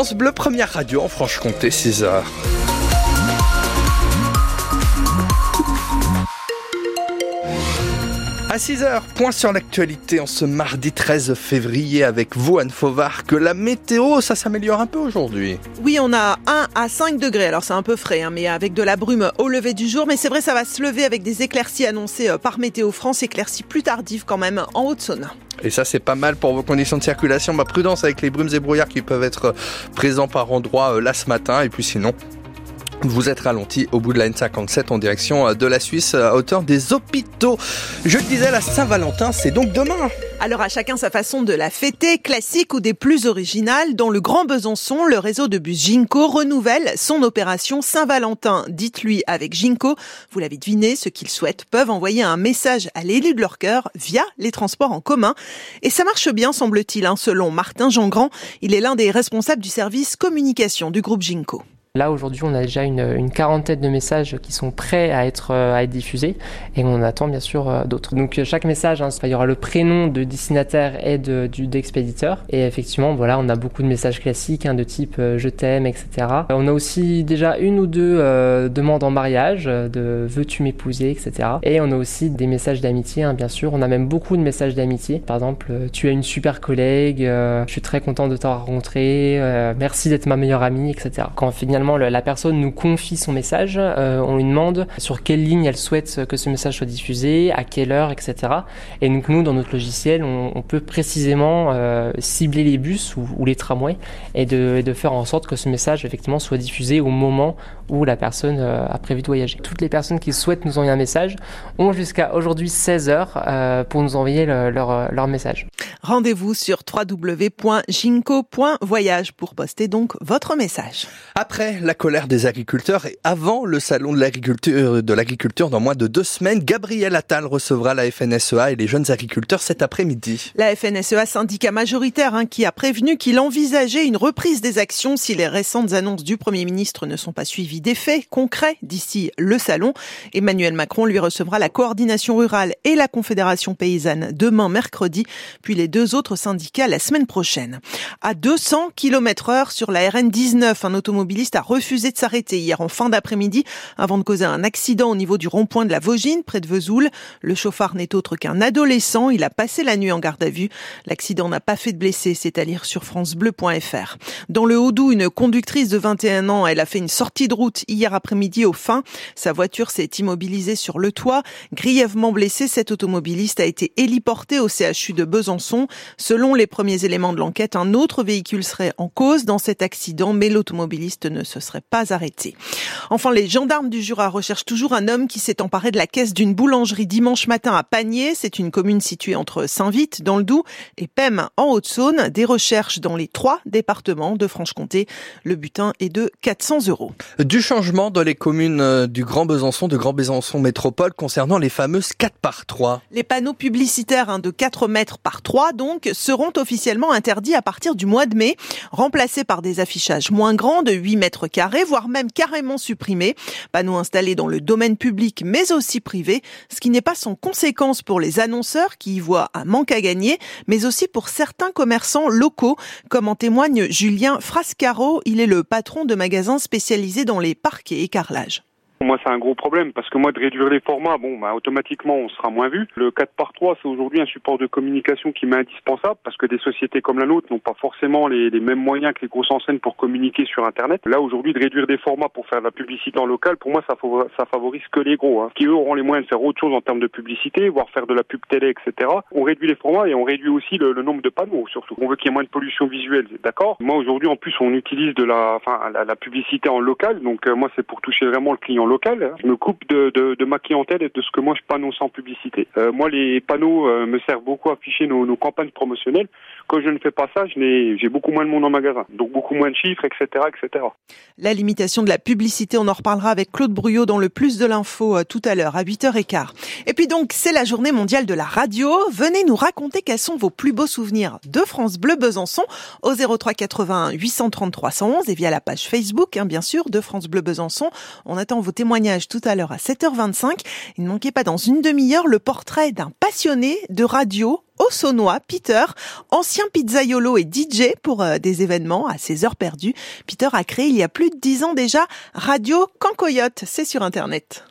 France Bleu, première radio en Franche-Comté, 6 À 6h, point sur l'actualité en ce mardi 13 février avec vous, Anne Fauvard, que la météo, ça s'améliore un peu aujourd'hui. Oui, on a 1 à 5 degrés, alors c'est un peu frais, hein, mais avec de la brume au lever du jour. Mais c'est vrai, ça va se lever avec des éclaircies annoncées euh, par Météo France, éclaircies plus tardives quand même en Haute-Saône. Et ça, c'est pas mal pour vos conditions de circulation. Ma prudence avec les brumes et brouillards qui peuvent être présents par endroits euh, là ce matin. Et puis sinon, vous êtes ralenti au bout de la N57 en direction euh, de la Suisse à hauteur des hôpitaux. Je le disais, la Saint-Valentin, c'est donc demain. Alors à chacun sa façon de la fêter, classique ou des plus originales. Dans le Grand Besançon, le réseau de bus Ginko renouvelle son opération Saint-Valentin. Dites-lui avec Ginko, vous l'avez deviné, ceux qu'ils souhaitent peuvent envoyer un message à l'élu de leur cœur via les transports en commun. Et ça marche bien, semble-t-il, hein, selon Martin Jean-Grand. Il est l'un des responsables du service communication du groupe Ginko. Là aujourd'hui on a déjà une, quarantaine de messages qui sont prêts à être, euh, à être diffusés et on attend bien sûr euh, d'autres. Donc euh, chaque message, hein, il y aura le prénom de destinataire et d'expéditeur et effectivement voilà on a beaucoup de messages classiques hein, de type je t'aime etc. On a aussi déjà une ou deux demandes en mariage de veux-tu m'épouser etc. Et on a aussi des messages d'amitié hein, bien sûr. On a même beaucoup de messages d'amitié. Par exemple tu es une super collègue, je suis très content de t'avoir rencontré, merci d'être ma meilleure amie etc. Quand finalement la personne nous confie son message, euh, on lui demande sur quelle ligne elle souhaite que ce message soit diffusé, à quelle heure, etc. Et donc nous, dans notre logiciel, on, peut précisément euh, cibler les bus ou, les tramways et de, de, faire en sorte que ce message effectivement soit diffusé au moment où la personne euh, a prévu de voyager. Toutes les personnes qui souhaitent nous envoyer un message ont jusqu'à aujourd'hui 16 heures pour nous envoyer leur, leur message. Rendez-vous sur www.ginko.voyage pour poster donc votre message. Après la colère des agriculteurs et avant le salon de l'agriculture, de l'agriculture dans moins de deux semaines, Gabriel Attal recevra la FNSEA et les jeunes agriculteurs cet après-midi. La FNSEA, syndicat majoritaire, hein, qui a prévenu qu'il envisageait une reprise des actions si les récentes annonces du Premier ministre ne sont pas suivies d'effets concrets d'ici le salon. Emmanuel Macron lui recevra la coordination rurale et la Confédération paysanne demain mercredi, puis les deux autres syndicats la semaine prochaine. À 200 km heure sur la RN19, un automobiliste a refusé de s'arrêter hier en fin d'après-midi avant de causer un accident au niveau du rond-point de la Vaugine, près de Vesoul. Le chauffard n'est autre qu'un adolescent. Il a passé la nuit en garde à vue. L'accident n'a pas fait de blessés, c'est à lire sur francebleu.fr. Dans le Haut-Doubs, une conductrice de 21 ans, elle a fait une sortie de route hier après-midi au fin. Sa voiture s'est immobilisée sur le toit. Grièvement blessé, cet automobiliste a été héliporté au CHU de Besançon. Selon les premiers éléments de l'enquête, un autre véhicule serait en cause dans cet accident, mais l'automobiliste ne se serait pas arrêté. Enfin, les gendarmes du Jura recherchent toujours un homme qui s'est emparé de la caisse d'une boulangerie dimanche matin à Panier. C'est une commune située entre Saint-Vite, dans le Doubs, et Pem, en Haute-Saône. Des recherches dans les trois départements de Franche-Comté. Le butin est de 400 euros. Du changement dans les communes euh, du Grand Besançon, de Grand Besançon Métropole, concernant les fameuses 4 par 3. Les panneaux publicitaires hein, de 4 mètres par 3 donc seront officiellement interdits à partir du mois de mai, remplacés par des affichages moins grands de 8 mètres carrés, voire même carrément supprimés. Panneaux installés dans le domaine public mais aussi privé, ce qui n'est pas sans conséquence pour les annonceurs qui y voient un manque à gagner, mais aussi pour certains commerçants locaux, comme en témoigne Julien Frascaro. Il est le patron de magasins spécialisés dans les parcs et carrelages. Moi, c'est un gros problème parce que moi, de réduire les formats, bon, bah, automatiquement, on sera moins vu. Le 4 par 3 c'est aujourd'hui un support de communication qui m'est indispensable parce que des sociétés comme la nôtre n'ont pas forcément les, mêmes moyens que les grosses enseignes pour communiquer sur Internet. Là, aujourd'hui, de réduire des formats pour faire de la publicité en local, pour moi, ça, favorise que les gros, hein, qui eux auront les moyens de faire autre chose en termes de publicité, voire faire de la pub télé, etc. On réduit les formats et on réduit aussi le, nombre de panneaux, surtout. On veut qu'il y ait moins de pollution visuelle, d'accord? Moi, aujourd'hui, en plus, on utilise de la, enfin, la, la publicité en local, donc euh, moi, c'est pour toucher vraiment le client local. Je me coupe de, ma clientèle et de ce que moi je panneau sans publicité. Euh, moi, les panneaux euh, me servent beaucoup à afficher nos, campagnes promotionnelles. Quand je ne fais pas ça, j'ai beaucoup moins de monde en magasin, donc beaucoup moins de chiffres, etc., etc. La limitation de la publicité, on en reparlera avec Claude Bruyot dans le plus de l'info euh, tout à l'heure à 8h15. Et puis donc, c'est la journée mondiale de la radio. Venez nous raconter quels sont vos plus beaux souvenirs de France Bleu Besançon au 03 81 833 111 et via la page Facebook, hein, bien sûr, de France Bleu Besançon. On attend vos témoignages tout à l'heure à 7h25. Il ne manquait pas dans une demi-heure le portrait d'un passionné de radio au Saunois. Peter, ancien pizzaiolo et DJ pour euh, des événements à ses heures perdues. Peter a créé il y a plus de dix ans déjà Radio Cancoyote. C'est sur Internet.